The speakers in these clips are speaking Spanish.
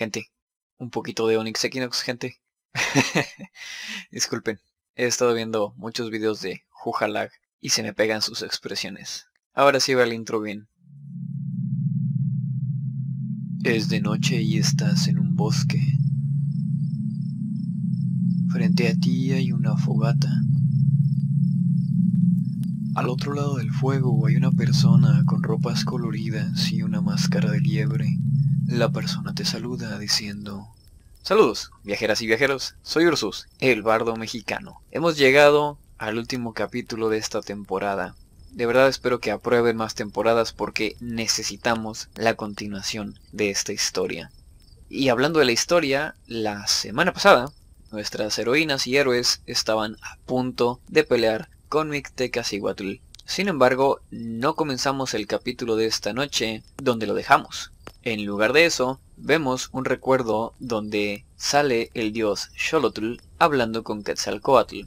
Gente, un poquito de Onyx Equinox, gente. Disculpen, he estado viendo muchos videos de Jujalag y se me pegan sus expresiones. Ahora sí va el intro bien. Es de noche y estás en un bosque. Frente a ti hay una fogata. Al otro lado del fuego hay una persona con ropas coloridas y una máscara de liebre. La persona te saluda diciendo... Saludos, viajeras y viajeros, soy Ursus, el bardo mexicano. Hemos llegado al último capítulo de esta temporada. De verdad espero que aprueben más temporadas porque necesitamos la continuación de esta historia. Y hablando de la historia, la semana pasada, nuestras heroínas y héroes estaban a punto de pelear con Mictecacihuatl. Sin embargo, no comenzamos el capítulo de esta noche donde lo dejamos. En lugar de eso, vemos un recuerdo donde sale el dios Xolotl hablando con Quetzalcoatl.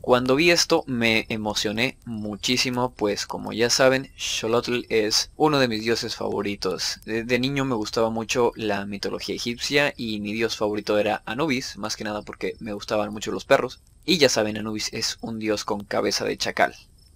Cuando vi esto me emocioné muchísimo, pues como ya saben, Xolotl es uno de mis dioses favoritos. De, niño me gustaba mucho la mitología egipcia y mi dios favorito era Anubis, más que nada porque me gustaban mucho los perros. Y ya saben, Anubis es un dios con cabeza de chacal.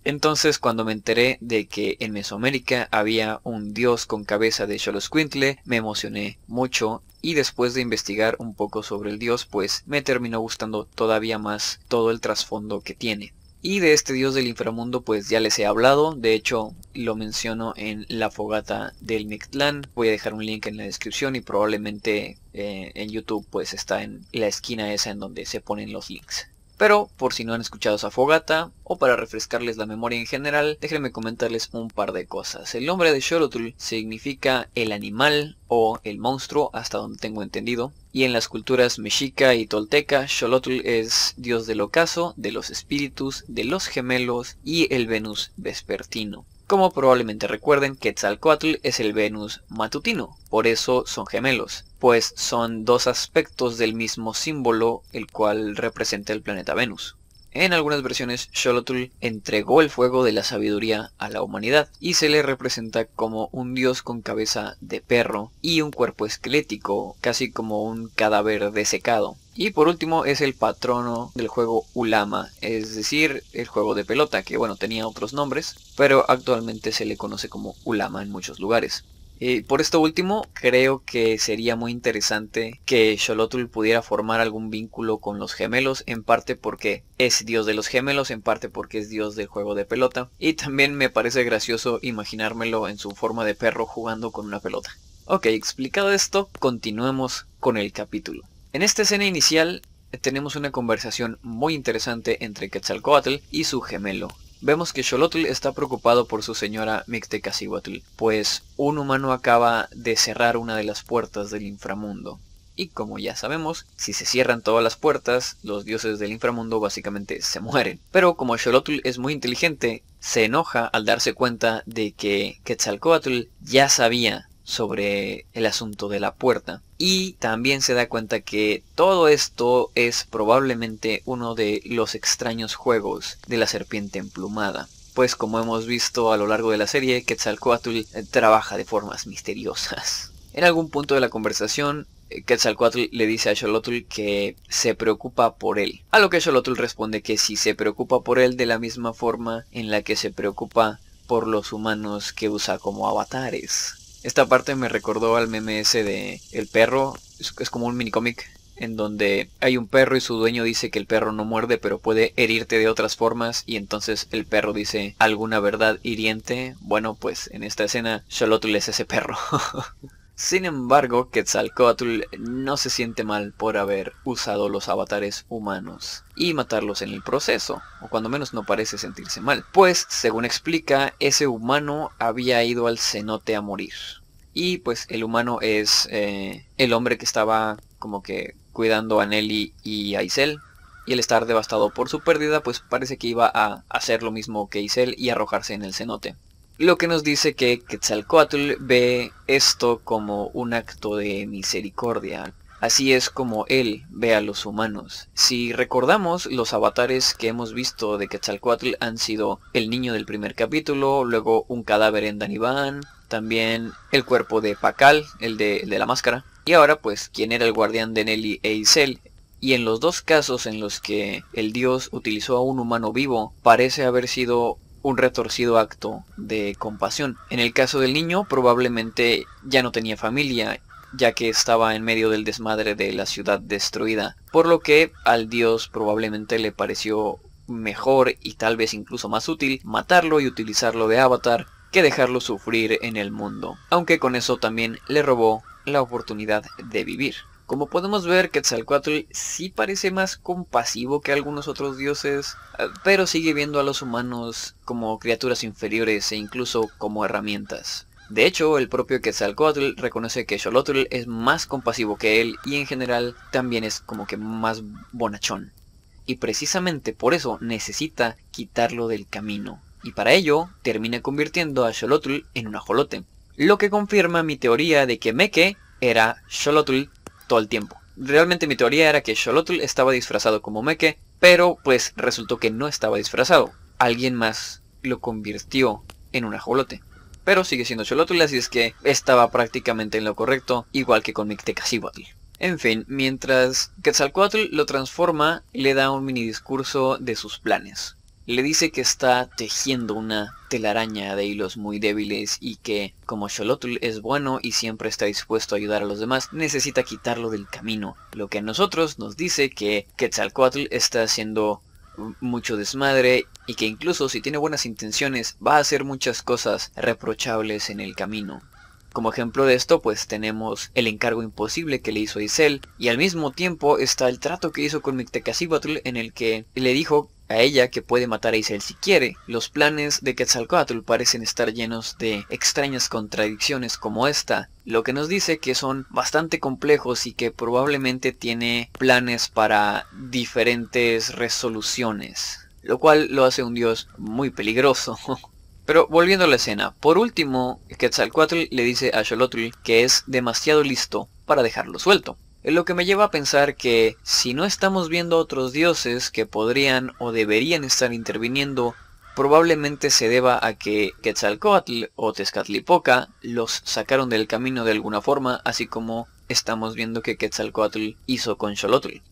Entonces cuando me enteré de que en Mesoamérica había un dios con cabeza de Xoloscuintle, me emocioné mucho y después de investigar un poco sobre el dios, pues me terminó gustando todavía más todo el trasfondo que tiene. Y de este dios del inframundo pues ya les he hablado, de hecho lo menciono en la fogata del Mictlán, voy a dejar un link en la descripción y probablemente eh, en YouTube pues está en la esquina esa en donde se ponen los links. Pero por si no han escuchado esa fogata, o para refrescarles la memoria en general, déjenme comentarles un par de cosas. El nombre de Xolotl significa el animal o el monstruo, hasta donde tengo entendido. Y en las culturas mexica y tolteca, Xolotl es dios del ocaso, de los espíritus, de los gemelos y el Venus vespertino. Como probablemente recuerden, Quetzalcoatl es el Venus matutino, por eso son gemelos, pues son dos aspectos del mismo símbolo, el cual representa el planeta Venus. En algunas versiones, Xolotl entregó el fuego de la sabiduría a la humanidad y se le representa como un dios con cabeza de perro y un cuerpo esquelético, casi como un cadáver desecado. Y por último es el patrono del juego Ulama, es decir, el juego de pelota, que bueno, tenía otros nombres, pero actualmente se le conoce como Ulama en muchos lugares. Y por esto último, creo que sería muy interesante que Xolotl pudiera formar algún vínculo con los gemelos, en parte porque es dios de los gemelos, en parte porque es dios del juego de pelota. Y también me parece gracioso imaginármelo en su forma de perro jugando con una pelota. Ok, explicado esto, continuemos con el capítulo. En esta escena inicial eh, tenemos una conversación muy interesante entre Quetzalcoatl y su gemelo. Vemos que Xolotl está preocupado por su señora Mictecacihuatl, pues un humano acaba de cerrar una de las puertas del inframundo. Y como ya sabemos, si se cierran todas las puertas, los dioses del inframundo básicamente se mueren. Pero como Xolotl es muy inteligente, se enoja al darse cuenta de que Quetzalcoatl ya sabía sobre el asunto de la puerta. Y también se da cuenta que todo esto es probablemente uno de los extraños juegos de la serpiente emplumada. Pues como hemos visto a lo largo de la serie, Quetzalcoatl eh, trabaja de formas misteriosas. En algún punto de la conversación, eh, Quetzalcoatl le dice a Xolotl que se preocupa por él. A lo que Xolotl responde que si se preocupa por él de la misma forma en la que se preocupa por los humanos que usa como avatares. Esta parte me recordó al meme ese de el perro, es, como un mini cómic en donde hay un perro y su dueño dice que el perro no muerde pero puede herirte de otras formas y entonces el perro dice alguna verdad hiriente. Bueno, pues en esta escena Xolotl es ese perro. Sin embargo, Quetzalcoatl no se siente mal por haber usado los avatares humanos y matarlos en el proceso, o cuando menos no parece sentirse mal, pues según explica, ese humano había ido al cenote a morir. Y pues el humano es eh, el hombre que estaba como que cuidando a Nelly y a Isel. Y el estar devastado por su pérdida, pues parece que iba a hacer lo mismo que Isel y arrojarse en el cenote lo que nos dice que Quetzalcoatl ve esto como un acto de misericordia. Así es como él ve a los humanos. Si recordamos, los avatares que hemos visto de Quetzalcoatl han sido el niño del primer capítulo, luego un cadáver en Danibán, también el cuerpo de Pakal, el de, el de la máscara, y ahora pues quien era el guardián de Nelly e Isel, y en los dos casos en los que el dios utilizó a un humano vivo, parece haber sido un retorcido acto de compasión. En el caso del niño probablemente ya no tenía familia, ya que estaba en medio del desmadre de la ciudad destruida, por lo que al dios probablemente le pareció mejor y tal vez incluso más útil matarlo y utilizarlo de avatar que dejarlo sufrir en el mundo, aunque con eso también le robó la oportunidad de vivir. Como podemos ver, Quetzalcoatl sí parece más compasivo que algunos otros dioses, eh, pero sigue viendo a los humanos como criaturas inferiores e incluso como herramientas. De hecho, el propio Quetzalcoatl reconoce que Xolotl es más compasivo que él y en general también es como que más bonachón. Y precisamente por eso necesita quitarlo del camino. Y para ello termina convirtiendo a Xolotl en un ajolote. Lo que confirma mi teoría de que Meke era Xolotl todo el tiempo. Realmente mi teoría era que Xolotl estaba disfrazado como Meke, pero pues resultó que no estaba disfrazado. Alguien más lo convirtió en un ajolote. Pero sigue siendo Xolotl, así es que estaba prácticamente en lo correcto, igual que con Mictecacihuatl. En fin, mientras Quetzalcoatl lo transforma, le da un mini discurso de sus planes le dice que está tejiendo una telaraña de hilos muy débiles y que, como Xolotl es bueno y siempre está dispuesto a ayudar a los demás, necesita quitarlo del camino. Lo que a nosotros nos dice que Quetzalcoatl está haciendo mucho desmadre y que incluso si tiene buenas intenciones va a hacer muchas cosas reprochables en el camino. Como ejemplo de esto, pues tenemos el encargo imposible que le hizo a Isel, y al mismo tiempo está el trato que hizo con Mictecacihuatl en el que le dijo a ella que puede matar a Isel si quiere. Los planes de Quetzalcoatl parecen estar llenos de extrañas contradicciones como esta, lo que nos dice que son bastante complejos y que probablemente tiene planes para diferentes resoluciones, lo cual lo hace un dios muy peligroso. Pero volviendo a la escena, por último, Quetzalcoatl le dice a Xolotl que es demasiado listo para dejarlo suelto. Lo que me lleva a pensar que si no estamos viendo otros dioses que podrían o deberían estar interviniendo, probablemente se deba a que Quetzalcoatl o Tezcatlipoca los sacaron del camino de alguna forma, así como estamos viendo que Quetzalcoatl hizo con Xolotl.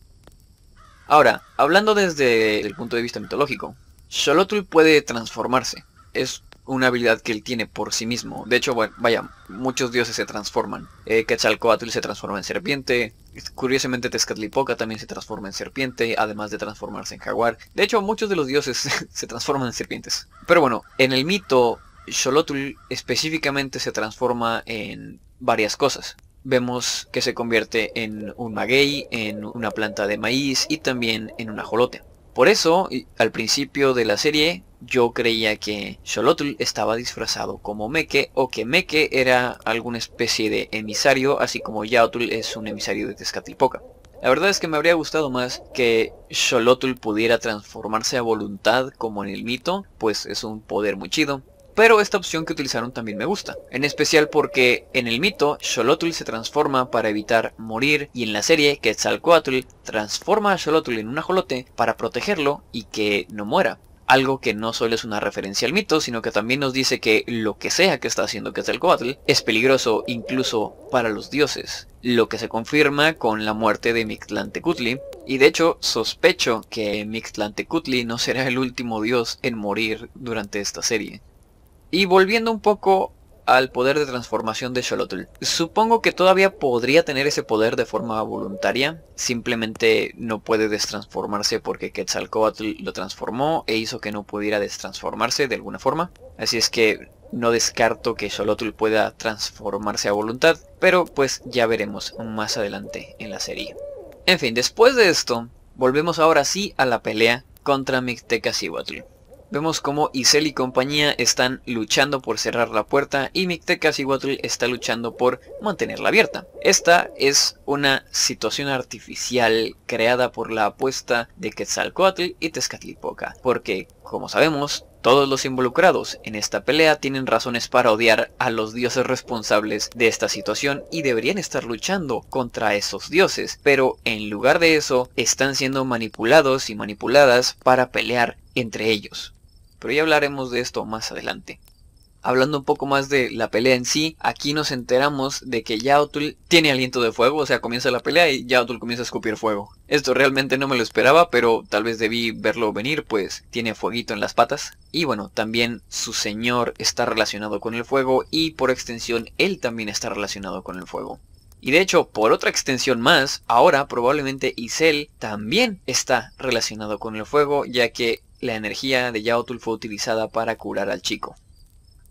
Ahora, hablando desde el punto de vista mitológico, Xolotl puede transformarse. Es una habilidad que él tiene por sí mismo. De hecho, bueno, vaya, muchos dioses se transforman. Eh, Quetzalcoatl se transforma en serpiente. Curiosamente Tezcatlipoca también se transforma en serpiente, además de transformarse en jaguar. De hecho, muchos de los dioses se transforman en serpientes. Pero bueno, en el mito, Xolotl específicamente se transforma en varias cosas. Vemos que se convierte en un maguey, en una planta de maíz y también en un ajolote. Por eso, al principio de la serie, yo creía que Xolotl estaba disfrazado como Meke o que Meke era alguna especie de emisario, así como Yaotl es un emisario de Tezcatlipoca. La verdad es que me habría gustado más que Xolotl pudiera transformarse a voluntad como en el mito, pues es un poder muy chido. Pero esta opción que utilizaron también me gusta, en especial porque en el mito Xolotl se transforma para evitar morir y en la serie Quetzalcoatl transforma a Xolotl en un ajolote para protegerlo y que no muera. Algo que no solo es una referencia al mito, sino que también nos dice que lo que sea que está haciendo Quetzalcoatl es peligroso incluso para los dioses, lo que se confirma con la muerte de Mictlantecutli, y de hecho sospecho que Mictlantecutli no será el último dios en morir durante esta serie. Y volviendo un poco al poder de transformación de Xolotl. Supongo que todavía podría tener ese poder de forma voluntaria, simplemente no puede destransformarse porque Quetzalcoatl lo transformó e hizo que no pudiera destransformarse de alguna forma. Así es que no descarto que Xolotl pueda transformarse a voluntad, pero pues ya veremos más adelante en la serie. En fin, después de esto, volvemos ahora sí a la pelea contra Mictecacihuatl. Vemos como Isel y compañía están luchando por cerrar la puerta y Mictecacihuatl está luchando por mantenerla abierta. Esta es una situación artificial creada por la apuesta de Quetzalcoatl y Tezcatlipoca, porque, como sabemos, todos los involucrados en esta pelea tienen razones para odiar a los dioses responsables de esta situación y deberían estar luchando contra esos dioses, pero en lugar de eso están siendo manipulados y manipuladas para pelear entre ellos pero ya hablaremos de esto más adelante. Hablando un poco más de la pelea en sí, aquí nos enteramos de que Yaotul tiene aliento de fuego, o sea, comienza la pelea y Yaotul comienza a escupir fuego. Esto realmente no me lo esperaba, pero tal vez debí verlo venir, pues tiene fueguito en las patas. Y bueno, también su señor está relacionado con el fuego y por extensión él también está relacionado con el fuego. Y de hecho, por otra extensión más, ahora probablemente Isel también está relacionado con el fuego, ya que la energía de Yaotul fue utilizada para curar al chico.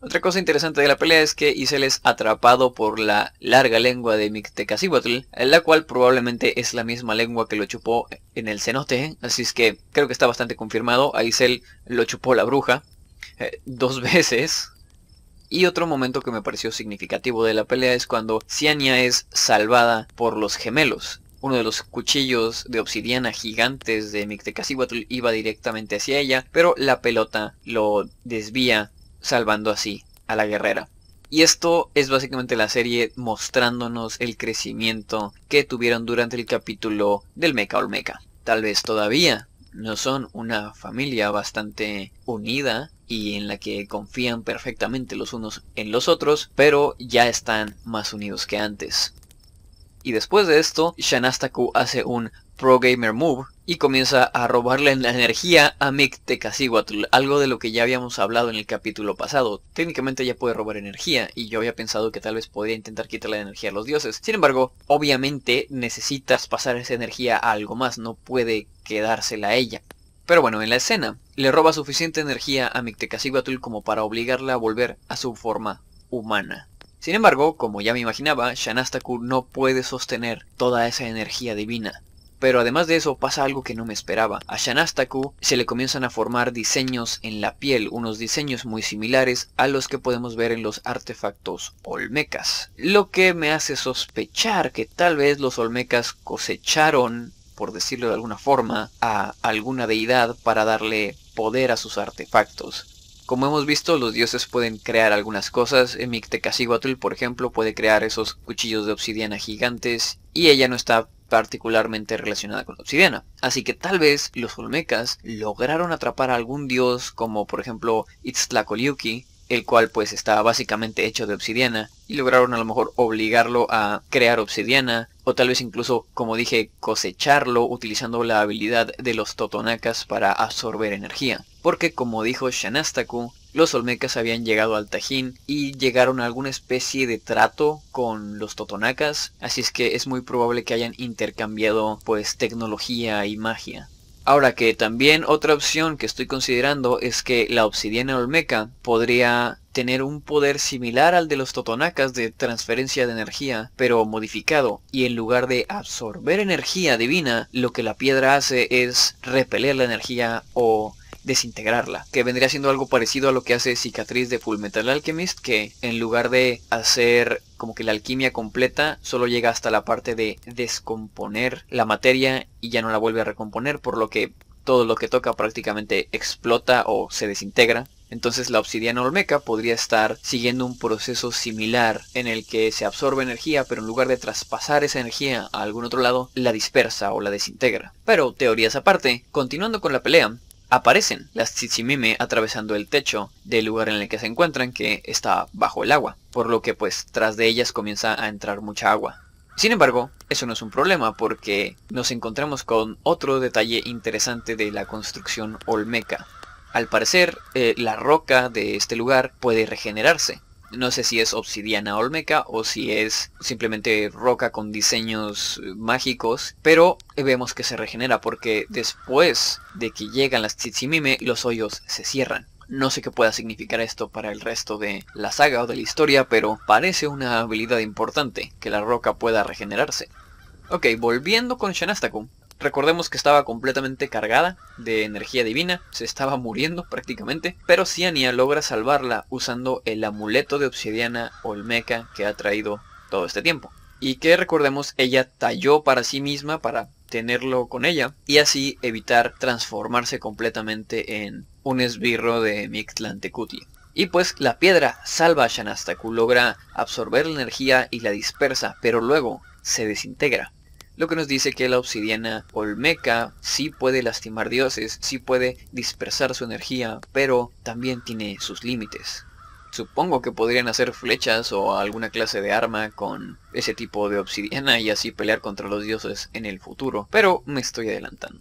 Otra cosa interesante de la pelea es que Isel es atrapado por la larga lengua de Mictecacihuatl, la cual probablemente es la misma lengua que lo chupó en el cenote, así es que creo que está bastante confirmado, a Isel lo chupó la bruja eh, dos veces. Y otro momento que me pareció significativo de la pelea es cuando Ciania es salvada por los gemelos. Uno de los cuchillos de obsidiana gigantes de Mictecacihuatl iba directamente hacia ella, pero la pelota lo desvía salvando así a la guerrera. Y esto es básicamente la serie mostrándonos el crecimiento que tuvieron durante el capítulo del Mecha Olmeca. Tal vez todavía no son una familia bastante unida y en la que confían perfectamente los unos en los otros, pero ya están más unidos que antes. Y después de esto, Shanastaku hace un Pro Gamer Move y comienza a robarle la energía a Mictecacihuatl, algo de lo que ya habíamos hablado en el capítulo pasado. Técnicamente ya puede robar energía, y yo había pensado que tal vez podría intentar quitarle la energía a los dioses. Sin embargo, obviamente necesitas pasar esa energía a algo más, no puede quedársela a ella. Pero bueno, en la escena, le roba suficiente energía a Mictecacihuatl como para obligarla a volver a su forma humana. Sin embargo, como ya me imaginaba, Shanastaku no puede sostener toda esa energía divina. Pero además de eso pasa algo que no me esperaba. A Shanastaku se le comienzan a formar diseños en la piel, unos diseños muy similares a los que podemos ver en los artefactos olmecas. Lo que me hace sospechar que tal vez los olmecas cosecharon, por decirlo de alguna forma, a alguna deidad para darle poder a sus artefactos. Como hemos visto, los dioses pueden crear algunas cosas. Mictecacihuatl, por ejemplo, puede crear esos cuchillos de obsidiana gigantes. Y ella no está particularmente relacionada con la obsidiana. Así que tal vez los olmecas lograron atrapar a algún dios como por ejemplo Itztlacoliuqui, el cual pues está básicamente hecho de obsidiana, y lograron a lo mejor obligarlo a crear obsidiana, o tal vez incluso, como dije, cosecharlo utilizando la habilidad de los totonacas para absorber energía. Porque como dijo Shanastaku, los olmecas habían llegado al Tajín y llegaron a alguna especie de trato con los totonacas, así es que es muy probable que hayan intercambiado pues tecnología y magia. Ahora que también otra opción que estoy considerando es que la obsidiana olmeca podría tener un poder similar al de los totonacas de transferencia de energía, pero modificado, y en lugar de absorber energía divina, lo que la piedra hace es repeler la energía o desintegrarla, que vendría siendo algo parecido a lo que hace Cicatriz de Full Metal Alchemist, que en lugar de hacer como que la alquimia completa, solo llega hasta la parte de descomponer la materia y ya no la vuelve a recomponer, por lo que todo lo que toca prácticamente explota o se desintegra. Entonces la obsidiana olmeca podría estar siguiendo un proceso similar en el que se absorbe energía, pero en lugar de traspasar esa energía a algún otro lado, la dispersa o la desintegra. Pero teorías aparte, continuando con la pelea, aparecen las Tsitsimime atravesando el techo del lugar en el que se encuentran que está bajo el agua, por lo que pues tras de ellas comienza a entrar mucha agua. Sin embargo, eso no es un problema porque nos encontramos con otro detalle interesante de la construcción olmeca. Al parecer, eh, la roca de este lugar puede regenerarse, no sé si es obsidiana olmeca o si es simplemente roca con diseños eh, mágicos, pero vemos que se regenera porque después de que llegan las Tsitsimime, los hoyos se cierran. No sé qué pueda significar esto para el resto de la saga o de la historia, pero parece una habilidad importante que la roca pueda regenerarse. Ok, volviendo con Shanastaku. Recordemos que estaba completamente cargada de energía divina, se estaba muriendo prácticamente, pero Ciania logra salvarla usando el amuleto de obsidiana olmeca que ha traído todo este tiempo. Y que recordemos ella talló para sí misma para tenerlo con ella y así evitar transformarse completamente en un esbirro de Mictlantecutli. Y pues la piedra salva a Shanastaku, logra absorber la energía y la dispersa, pero luego se desintegra lo que nos dice que la obsidiana olmeca sí puede lastimar dioses, sí puede dispersar su energía, pero también tiene sus límites. Supongo que podrían hacer flechas o alguna clase de arma con ese tipo de obsidiana y así pelear contra los dioses en el futuro, pero me estoy adelantando.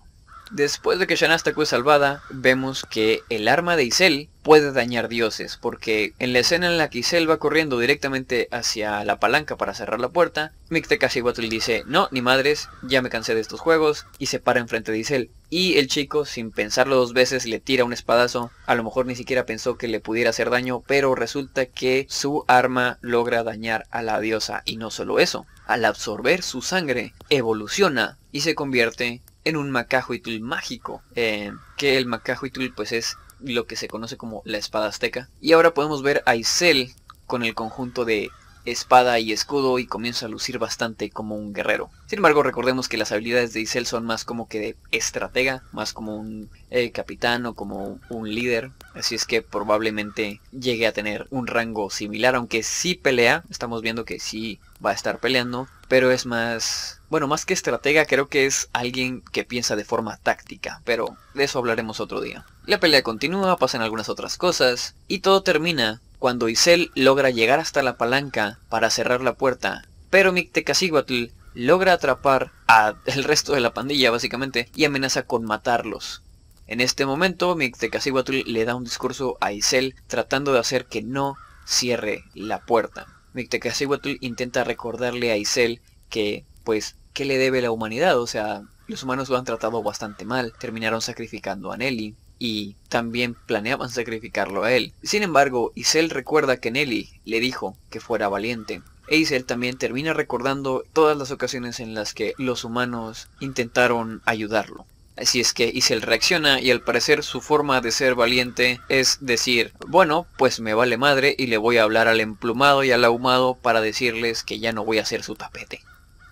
Después de que Shanasta fue salvada, vemos que el arma de Isel puede dañar dioses, porque en la escena en la que Isel va corriendo directamente hacia la palanca para cerrar la puerta, Mictecaciguatl dice, no, ni madres, ya me cansé de estos juegos, y se para enfrente de Isel. Y el chico, sin pensarlo dos veces, le tira un espadazo, a lo mejor ni siquiera pensó que le pudiera hacer daño, pero resulta que su arma logra dañar a la diosa, y no solo eso, al absorber su sangre, evoluciona y se convierte en un Macahuitl mágico, eh, que el Macahuitl pues es lo que se conoce como la espada azteca. Y ahora podemos ver a Isel con el conjunto de espada y escudo y comienza a lucir bastante como un guerrero. Sin embargo, recordemos que las habilidades de Isel son más como que de estratega, más como un eh, capitán o como un líder. Así es que probablemente llegue a tener un rango similar, aunque sí pelea. Estamos viendo que sí va a estar peleando, pero es más... Bueno, más que estratega, creo que es alguien que piensa de forma táctica, pero de eso hablaremos otro día. La pelea continúa, pasan algunas otras cosas, y todo termina cuando Isel logra llegar hasta la palanca para cerrar la puerta, pero Mictecaciguatl logra atrapar al resto de la pandilla básicamente y amenaza con matarlos. En este momento Mictecaciguatl le da un discurso a Isel tratando de hacer que no cierre la puerta. Mictecaciguatl intenta recordarle a Isel que, pues, ¿qué le debe la humanidad? O sea, los humanos lo han tratado bastante mal, terminaron sacrificando a Nelly, y también planeaban sacrificarlo a él. Sin embargo, Isel recuerda que Nelly le dijo que fuera valiente. E Isel también termina recordando todas las ocasiones en las que los humanos intentaron ayudarlo. Así es que Isel reacciona y al parecer su forma de ser valiente es decir, bueno, pues me vale madre y le voy a hablar al emplumado y al ahumado para decirles que ya no voy a ser su tapete.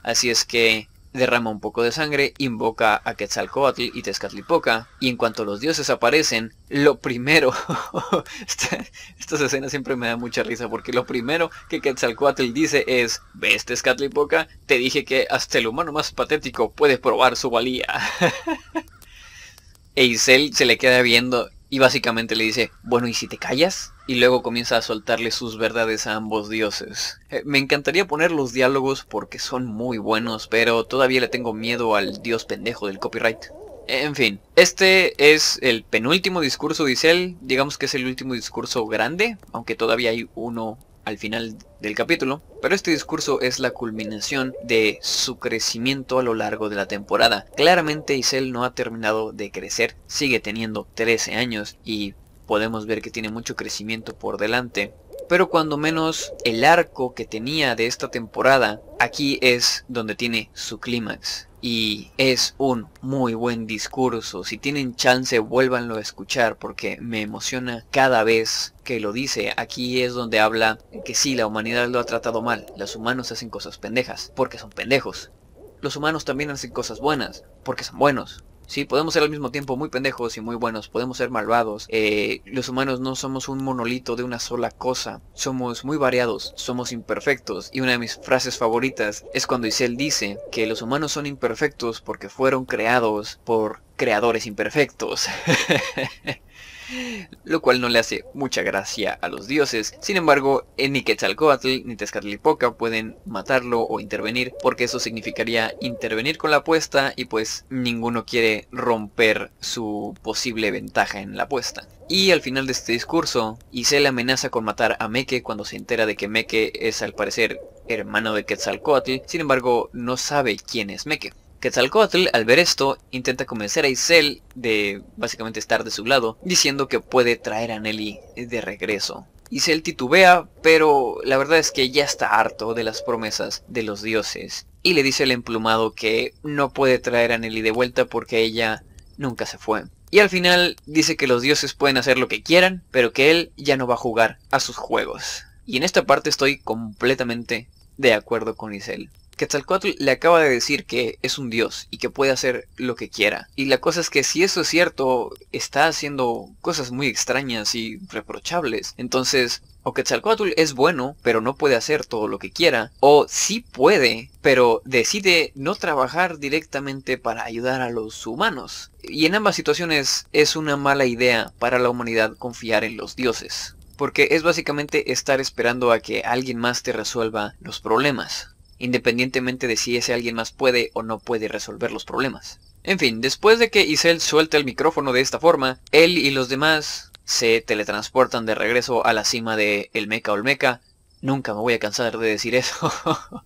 Así es que derrama un poco de sangre, invoca a Quetzalcoatl y Tezcatlipoca, y en cuanto los dioses aparecen, lo primero, estas escenas siempre me da mucha risa, porque lo primero que Quetzalcoatl dice es, ¿ves Tezcatlipoca? Te dije que hasta el humano más patético puede probar su valía. e Isel se le queda viendo y básicamente le dice, bueno, ¿y si te callas? Y luego comienza a soltarle sus verdades a ambos dioses. Eh, me encantaría poner los diálogos porque son muy buenos, pero todavía le tengo miedo al dios pendejo del copyright. En fin, este es el penúltimo discurso de digamos que es el último discurso grande, aunque todavía hay uno al final del capítulo, pero este discurso es la culminación de su crecimiento a lo largo de la temporada. Claramente Isel no ha terminado de crecer, sigue teniendo 13 años y podemos ver que tiene mucho crecimiento por delante. Pero cuando menos el arco que tenía de esta temporada, aquí es donde tiene su clímax y es un muy buen discurso. Si tienen chance, vuélvanlo a escuchar porque me emociona cada vez que lo dice. Aquí es donde habla que sí, la humanidad lo ha tratado mal. Los humanos hacen cosas pendejas porque son pendejos. Los humanos también hacen cosas buenas porque son buenos. Sí, podemos ser al mismo tiempo muy pendejos y muy buenos, podemos ser malvados. Eh, los humanos no somos un monolito de una sola cosa, somos muy variados, somos imperfectos. Y una de mis frases favoritas es cuando Isel dice que los humanos son imperfectos porque fueron creados por creadores imperfectos. lo cual no le hace mucha gracia a los dioses. Sin embargo, ni Quetzalcoatl ni Tezcatlipoca pueden matarlo o intervenir, porque eso significaría intervenir con la apuesta y pues ninguno quiere romper su posible ventaja en la apuesta. Y al final de este discurso, Isel amenaza con matar a Meke cuando se entera de que Meke es al parecer hermano de Quetzalcoatl, sin embargo no sabe quién es Meke. Quetzalcoatl, al ver esto, intenta convencer a Isel de básicamente estar de su lado, diciendo que puede traer a Nelly de regreso. Isel titubea, pero la verdad es que ya está harto de las promesas de los dioses, y le dice al emplumado que no puede traer a Nelly de vuelta porque ella nunca se fue. Y al final dice que los dioses pueden hacer lo que quieran, pero que él ya no va a jugar a sus juegos. Y en esta parte estoy completamente de acuerdo con Isel. Quetzalcoatl le acaba de decir que es un dios y que puede hacer lo que quiera. Y la cosa es que si eso es cierto, está haciendo cosas muy extrañas y reprochables. Entonces, o Quetzalcoatl es bueno, pero no puede hacer todo lo que quiera, o sí puede, pero decide no trabajar directamente para ayudar a los humanos. Y en ambas situaciones es una mala idea para la humanidad confiar en los dioses. porque es básicamente estar esperando a que alguien más te resuelva los problemas, independientemente de si ese alguien más puede o no puede resolver los problemas. En fin, después de que Isel suelta el micrófono de esta forma, él y los demás se teletransportan de regreso a la cima de el Mecha Olmeca. Nunca me voy a cansar de decir eso.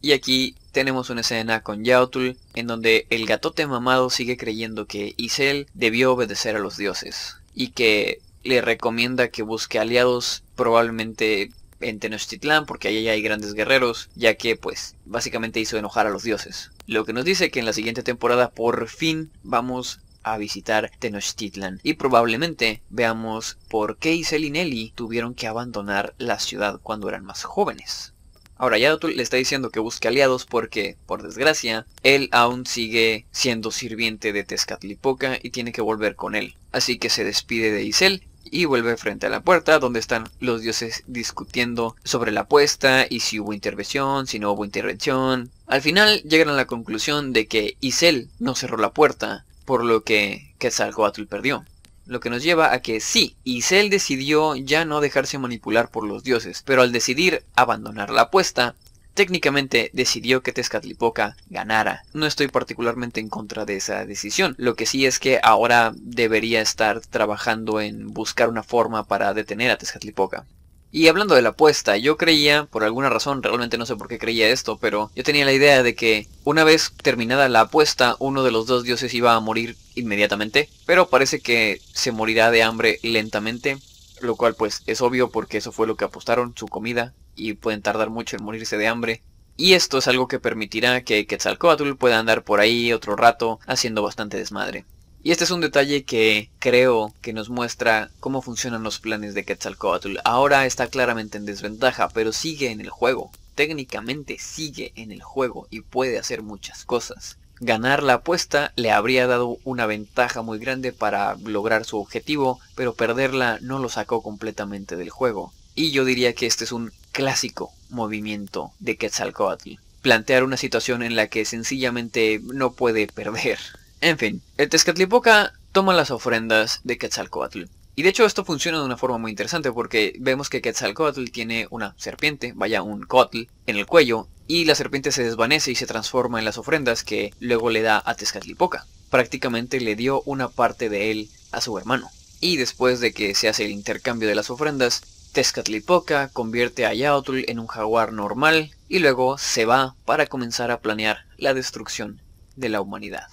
y aquí tenemos una escena con Yaotul en donde el gatote mamado sigue creyendo que Isel debió obedecer a los dioses y que le recomienda que busque aliados probablemente en Tenochtitlán porque ahí hay grandes guerreros, ya que pues básicamente hizo enojar a los dioses. Lo que nos dice que en la siguiente temporada por fin vamos a visitar Tenochtitlan y probablemente veamos por qué Isel y Nelly tuvieron que abandonar la ciudad cuando eran más jóvenes. Ahora Yadotul le está diciendo que busque aliados porque, por desgracia, él aún sigue siendo sirviente de Tezcatlipoca y tiene que volver con él. Así que se despide de Isel y vuelve frente a la puerta donde están los dioses discutiendo sobre la apuesta y si hubo intervención, si no hubo intervención. Al final llegan a la conclusión de que Isel no cerró la puerta, por lo que Quetzalcoatl perdió. Lo que nos lleva a que sí, Isel decidió ya no dejarse manipular por los dioses, pero al decidir abandonar la apuesta, técnicamente decidió que Tezcatlipoca ganara. No estoy particularmente en contra de esa decisión. Lo que sí es que ahora debería estar trabajando en buscar una forma para detener a Tezcatlipoca. Y hablando de la apuesta, yo creía, por alguna razón, realmente no sé por qué creía esto, pero yo tenía la idea de que una vez terminada la apuesta, uno de los dos dioses iba a morir inmediatamente, pero parece que se morirá de hambre lentamente, lo cual pues es obvio porque eso fue lo que apostaron, su comida, y pueden tardar mucho en morirse de hambre. Y esto es algo que permitirá que Quetzalcoatl pueda andar por ahí otro rato haciendo bastante desmadre. Y este es un detalle que creo que nos muestra cómo funcionan los planes de Quetzalcoatl. Ahora está claramente en desventaja, pero sigue en el juego. Técnicamente sigue en el juego y puede hacer muchas cosas. Ganar la apuesta le habría dado una ventaja muy grande para lograr su objetivo, pero perderla no lo sacó completamente del juego. Y yo diría que este es un clásico movimiento de Quetzalcoatl. Plantear una situación en la que sencillamente no puede perder. En fin, el Tezcatlipoca toma las ofrendas de Quetzalcoatl. Y de hecho esto funciona de una forma muy interesante porque vemos que Quetzalcoatl tiene una serpiente, vaya un coatl, en el cuello y la serpiente se desvanece y se transforma en las ofrendas que luego le da a Tezcatlipoca. Prácticamente le dio una parte de él a su hermano. Y después de que se hace el intercambio de las ofrendas, Tezcatlipoca convierte a Yaotl en un jaguar normal y luego se va para comenzar a planear la destrucción de la humanidad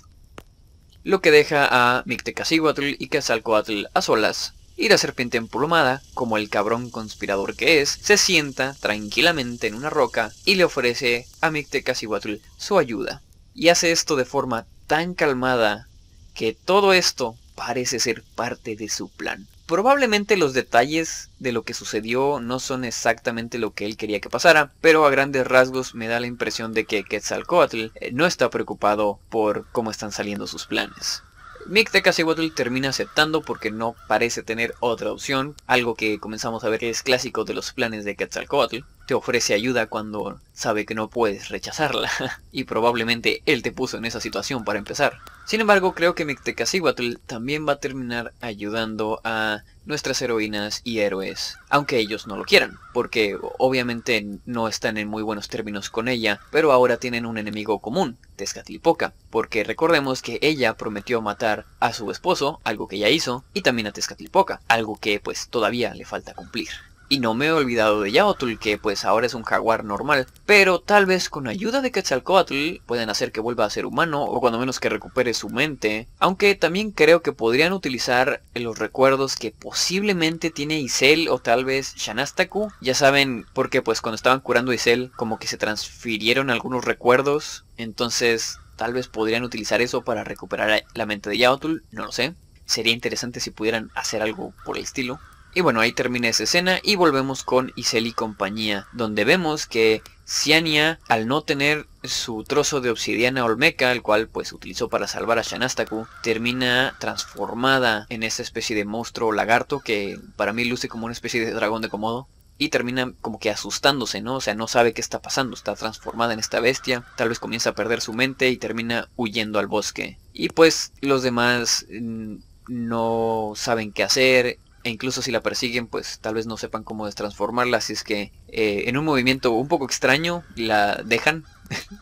lo que deja a Mictecacihuatl y Quetzalcoatl a solas, y la serpiente emplumada, como el cabrón conspirador que es, se sienta tranquilamente en una roca y le ofrece a Mictecacihuatl su ayuda. Y hace esto de forma tan calmada que todo esto parece ser parte de su plan. Probablemente los detalles de lo que sucedió no son exactamente lo que él quería que pasara, pero a grandes rasgos me da la impresión de que Quetzalcoatl eh, no está preocupado por cómo están saliendo sus planes. Mictecacihuatl termina aceptando porque no parece tener otra opción, algo que comenzamos a ver que es clásico de los planes de Quetzalcoatl. Ofrece ayuda cuando sabe que no puedes rechazarla, y probablemente él te puso en esa situación para empezar. Sin embargo, creo que Mictecacihuatl también va a terminar ayudando a nuestras heroínas y héroes, aunque ellos no lo quieran, porque obviamente no están en muy buenos términos con ella, pero ahora tienen un enemigo común, Tezcatlipoca, porque recordemos que ella prometió matar a su esposo, algo que ya hizo, y también a Tezcatlipoca, algo que pues todavía le falta cumplir. Y no me he olvidado de Yaotul, que pues ahora es un jaguar normal, pero tal vez con ayuda de Quetzalcoatl pueden hacer que vuelva a ser humano, o cuando menos que recupere su mente, aunque también creo que podrían utilizar los recuerdos que posiblemente tiene Isel o tal vez Shanastaku, ya saben, porque pues cuando estaban curando a Isel como que se transfirieron algunos recuerdos, entonces tal vez podrían utilizar eso para recuperar la mente de Yaotul, no lo sé. Sería interesante si pudieran hacer algo por el estilo. Y bueno, ahí termina esa escena y volvemos con Isel y compañía, donde vemos que Ciania, al no tener su trozo de obsidiana olmeca, el cual pues utilizó para salvar a Shanastaku, termina transformada en esa especie de monstruo lagarto que para mí luce como una especie de dragón de Komodo. Y termina como que asustándose, ¿no? O sea, no sabe qué está pasando, está transformada en esta bestia, tal vez comienza a perder su mente y termina huyendo al bosque. Y pues los demás mm, no saben qué hacer e incluso si la persiguen pues tal vez no sepan cómo destransformarla, así es que eh, en un movimiento un poco extraño la dejan,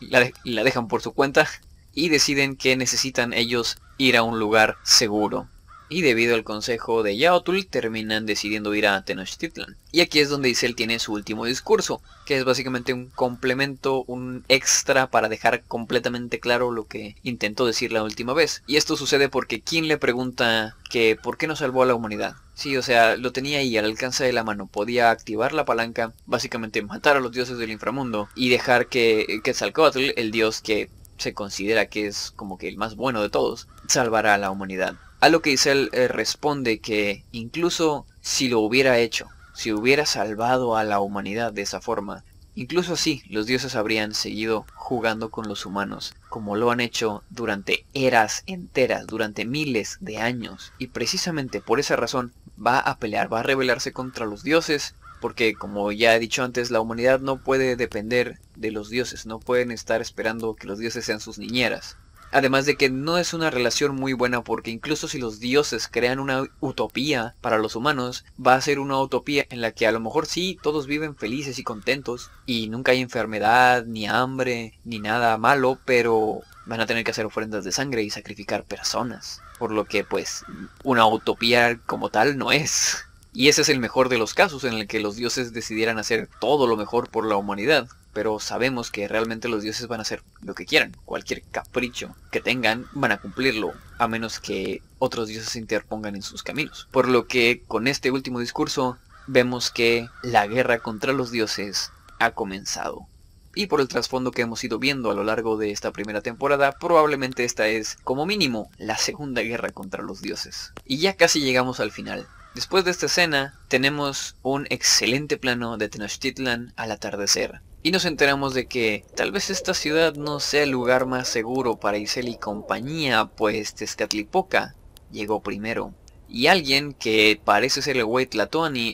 la dejan por su cuenta y deciden que necesitan ellos ir a un lugar seguro y debido al consejo de Yaotul terminan decidiendo ir a Tenochtitlan. Y aquí es donde Isel tiene su último discurso, que es básicamente un complemento, un extra para dejar completamente claro lo que intentó decir la última vez. Y esto sucede porque quien le pregunta que por qué no salvó a la humanidad. Sí, o sea, lo tenía ahí al alcance de la mano, podía activar la palanca, básicamente matar a los dioses del inframundo y dejar que Quetzalcoatl, el dios que se considera que es como que el más bueno de todos, salvará a la humanidad. A lo que Isel eh, responde que incluso si lo hubiera hecho, si hubiera salvado a la humanidad de esa forma, incluso así los dioses habrían seguido jugando con los humanos, como lo han hecho durante eras enteras, durante miles de años. Y precisamente por esa razón va a pelear, va a rebelarse contra los dioses, porque como ya he dicho antes, la humanidad no puede depender de los dioses, no pueden estar esperando que los dioses sean sus niñeras. Además de que no es una relación muy buena porque incluso si los dioses crean una utopía para los humanos, va a ser una utopía en la que a lo mejor sí todos viven felices y contentos y nunca hay enfermedad, ni hambre, ni nada malo, pero van a tener que hacer ofrendas de sangre y sacrificar personas. Por lo que pues una utopía como tal no es. Y ese es el mejor de los casos en el que los dioses decidieran hacer todo lo mejor por la humanidad pero sabemos que realmente los dioses van a hacer lo que quieran. Cualquier capricho que tengan van a cumplirlo, a menos que otros dioses se interpongan en sus caminos. Por lo que con este último discurso vemos que la guerra contra los dioses ha comenzado. Y por el trasfondo que hemos ido viendo a lo largo de esta primera temporada, probablemente esta es, como mínimo, la segunda guerra contra los dioses. Y ya casi llegamos al final. Después de esta escena, tenemos un excelente plano de Tenochtitlan al atardecer, y nos enteramos de que tal vez esta ciudad no sea el lugar más seguro para Isel y compañía, pues Tezcatlipoca llegó primero. Y alguien que parece ser el güey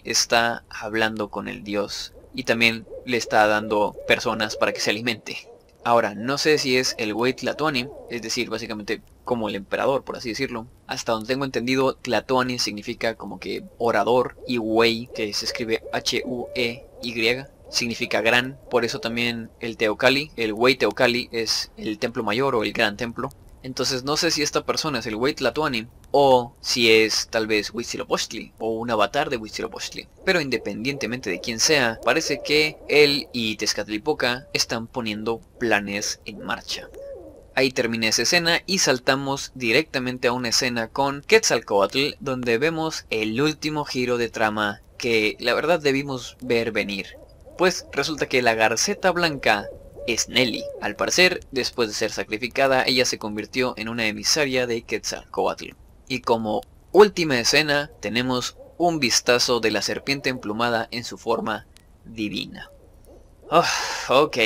está hablando con el dios. Y también le está dando personas para que se alimente. Ahora, no sé si es el güey es decir, básicamente como el emperador, por así decirlo. Hasta donde tengo entendido, Tlatoani significa como que orador y güey, que se escribe H-U-E-Y significa gran, por eso también el Teocali, el Huey Teocali es el templo mayor o el gran templo. Entonces no sé si esta persona es el Huey Tlatoani o si es tal vez Huitzilopochtli o un avatar de Huitzilopochtli. Pero independientemente de quién sea, parece que él y Tezcatlipoca están poniendo planes en marcha. Ahí termina esa escena y saltamos directamente a una escena con Quetzalcoatl donde vemos el último giro de trama que la verdad debimos ver venir. Pues resulta que la garceta blanca es Nelly. Al parecer, después de ser sacrificada, ella se convirtió en una emisaria de Quetzalcoatl. Y como última escena, tenemos un vistazo de la serpiente emplumada en su forma divina. Oh, ok,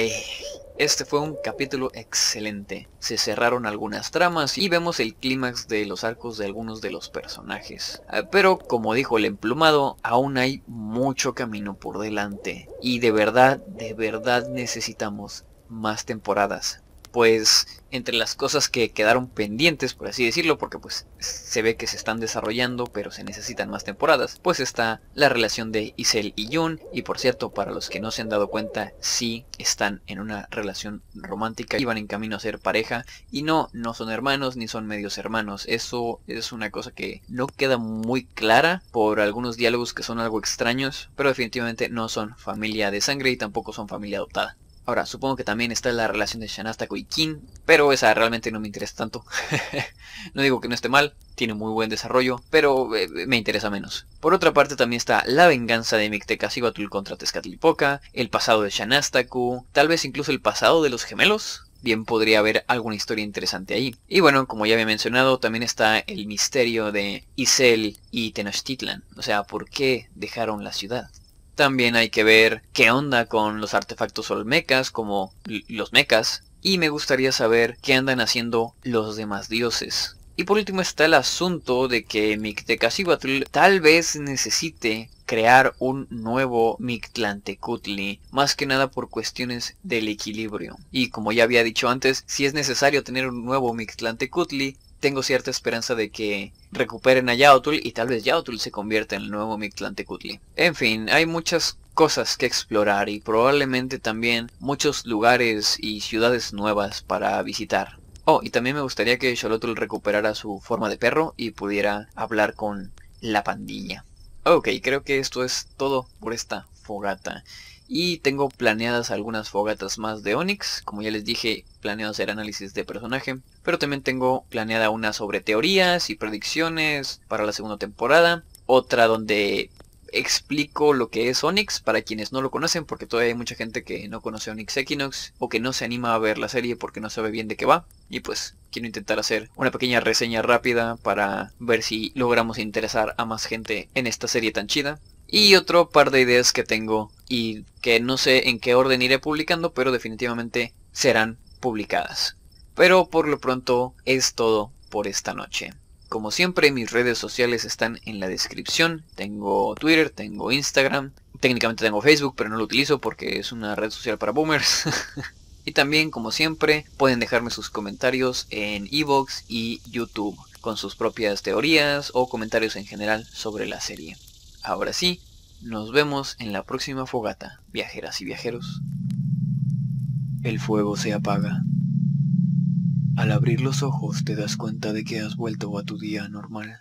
este fue un capítulo excelente. Se cerraron algunas tramas y vemos el clímax de los arcos de algunos de los personajes. Ah, pero como dijo el emplumado, aún hay mucho camino por delante. Y de verdad, de verdad necesitamos más temporadas pues entre las cosas que quedaron pendientes, por así decirlo, porque pues se ve que se están desarrollando, pero se necesitan más temporadas, pues está la relación de Isel y Jun, y por cierto, para los que no se han dado cuenta, sí están en una relación romántica, y van en camino a ser pareja, y no, no son hermanos ni son medios hermanos, eso es una cosa que no queda muy clara por algunos diálogos que son algo extraños, pero definitivamente no son familia de sangre y tampoco son familia adoptada. Ahora, supongo que también está la relación de Shanastako y Kin, pero esa realmente no me interesa tanto. no digo que no esté mal, tiene muy buen desarrollo, pero eh, me interesa menos. Por otra parte también está la venganza de Mictecacihuatl contra Tezcatlipoca, el pasado de Shanastaku, tal vez incluso el pasado de los gemelos, bien podría haber alguna historia interesante ahí. Y bueno, como ya había mencionado, también está el misterio de Isel y Tenochtitlan, o sea, ¿por qué dejaron la ciudad? También hay que ver qué onda con los artefactos olmecas, como los mecas. Y me gustaría saber qué andan haciendo los demás dioses. Y por último está el asunto de que Mictecacihuatl tal vez necesite crear un nuevo Mictlantecutli, más que nada por cuestiones del equilibrio. Y como ya había dicho antes, si es necesario tener un nuevo Mictlantecutli, tengo cierta esperanza de que recuperen a Yaotul y tal vez Yaotul se convierta en el nuevo Mictlantecutli. En fin, hay muchas cosas que explorar y probablemente también muchos lugares y ciudades nuevas para visitar. Oh, y también me gustaría que Xolotl recuperara su forma de perro y pudiera hablar con la pandilla. Ok, creo que esto es todo por esta fogata. Y tengo planeadas algunas fogatas más de Onyx. Como ya les dije, planeo hacer análisis de personaje. Pero también tengo planeada una sobre teorías y predicciones para la segunda temporada. Otra donde explico lo que es Onyx para quienes no lo conocen, porque todavía hay mucha gente que no conoce Onyx Equinox o que no se anima a ver la serie porque no sabe bien de qué va. Y pues quiero intentar hacer una pequeña reseña rápida para ver si logramos interesar a más gente en esta serie tan chida. Y otro par de ideas que tengo y que no sé en qué orden iré publicando, pero definitivamente serán publicadas. Pero por lo pronto es todo por esta noche. Como siempre, mis redes sociales están en la descripción. Tengo Twitter, tengo Instagram. Técnicamente tengo Facebook, pero no lo utilizo porque es una red social para boomers. y también, como siempre, pueden dejarme sus comentarios en Evox y YouTube con sus propias teorías o comentarios en general sobre la serie. Ahora sí, nos vemos en la próxima fogata, viajeras y viajeros. El fuego se apaga. Al abrir los ojos te das cuenta de que has vuelto a tu día normal.